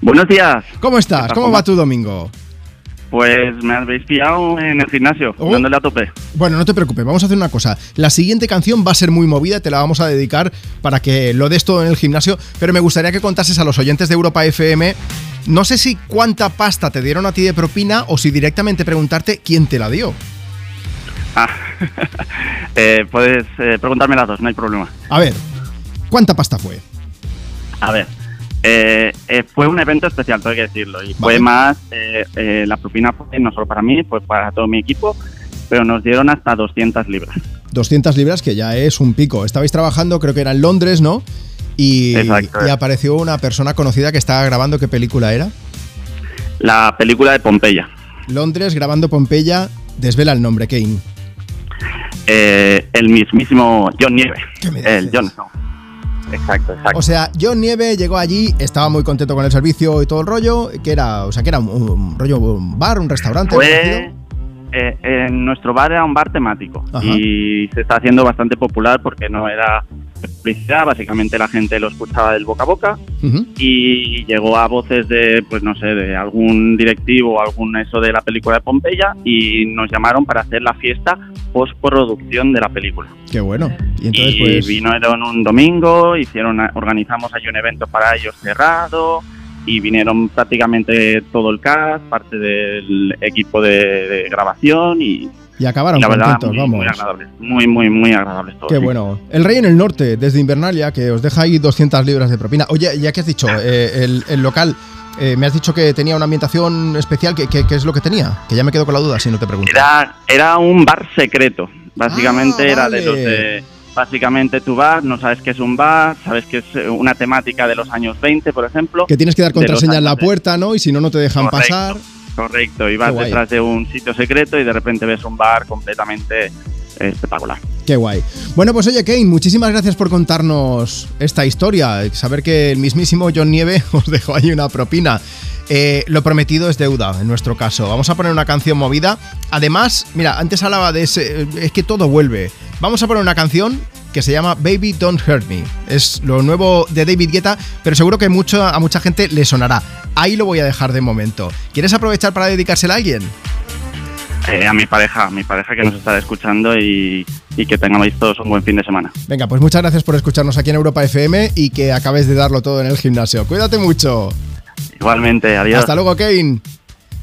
Buenos días. ¿Cómo estás? ¿Cómo va tu domingo? Pues me habéis pillado en el gimnasio, Oh. dándole a tope. Bueno, no te preocupes, vamos a hacer una cosa. La siguiente canción va a ser muy movida, te la vamos a dedicar para que lo des todo en el gimnasio, pero me gustaría que contases a los oyentes de Europa FM, no sé si cuánta pasta te dieron a ti de propina o si directamente preguntarte quién te la dio. Ah, eh, puedes eh, preguntarme las dos, no hay problema. A ver, ¿cuánta pasta fue? A ver, eh, eh, fue un evento especial, tengo que decirlo, y fue más, eh, eh, la propina fue no solo para mí, fue para todo mi equipo, pero nos dieron hasta 200 libras. 200 libras, que ya es un pico. Estabais trabajando, creo que era en Londres, ¿no? Y, Exacto. y apareció una persona conocida que estaba grabando, ¿qué película era? La película de Pompeya. Londres, grabando Pompeya, desvela el nombre, Kane. Eh, el mismísimo John Nieve. ¿Qué me El? John, no. Exacto, exacto. O sea, John Nieve llegó allí, estaba muy contento con el servicio y todo el rollo, que era, o sea, que era un, un rollo un bar, un restaurante. parecido. eh, en nuestro bar era un bar temático Ajá. y se está haciendo bastante popular porque no era publicidad, básicamente la gente lo escuchaba del boca a boca y llegó a voces de, pues no sé, de algún directivo o algún eso de la película de Pompeya y nos llamaron para hacer la fiesta postproducción de la película. Qué bueno. Y entonces, y pues. vinieron un domingo, hicieron, organizamos ahí un evento para ellos cerrado y vinieron prácticamente todo el cast, parte del equipo de, de grabación y Y acabaron la verdad contentos, muy, vamos. muy agradables, muy muy muy agradables todos. Qué sí. bueno. El Rey en el Norte, desde Invernalia, que os deja ahí 200 libras de propina. Oye, ya que has dicho, eh, el, el local, eh, me has dicho que tenía una ambientación especial. ¿Qué, es lo que tenía? Que ya me quedo con la duda si no te pregunto. Era, era un bar secreto, básicamente Ah, era de los de... Básicamente tu bar, no sabes qué es un bar, sabes que es eh, una temática de los años 20, por ejemplo. Que tienes que dar contraseña en la puerta, ¿no? Y si no, no te dejan Correcto. pasar. Correcto, y vas detrás de un sitio secreto y de repente ves un bar completamente espectacular. Qué guay. Bueno, pues oye, Kane, muchísimas gracias por contarnos esta historia. Saber que el mismísimo John Nieve os dejó ahí una propina. Eh, lo prometido es deuda, en nuestro caso. Vamos a poner una canción movida. Además, mira, antes hablaba de ese. Es que todo vuelve. Vamos a poner una canción que se llama Baby Don't Hurt Me. Es lo nuevo de David Guetta, pero seguro que mucho, a mucha gente le sonará. Ahí lo voy a dejar de momento. ¿Quieres aprovechar para dedicársela a alguien? Eh, a mi pareja, a mi pareja que nos estará escuchando y, y que tengamos todos un buen fin de semana. Venga, pues muchas gracias por escucharnos aquí en Europa FM y que acabes de darlo todo en el gimnasio. Cuídate mucho. Igualmente, adiós. Hasta luego, Kane.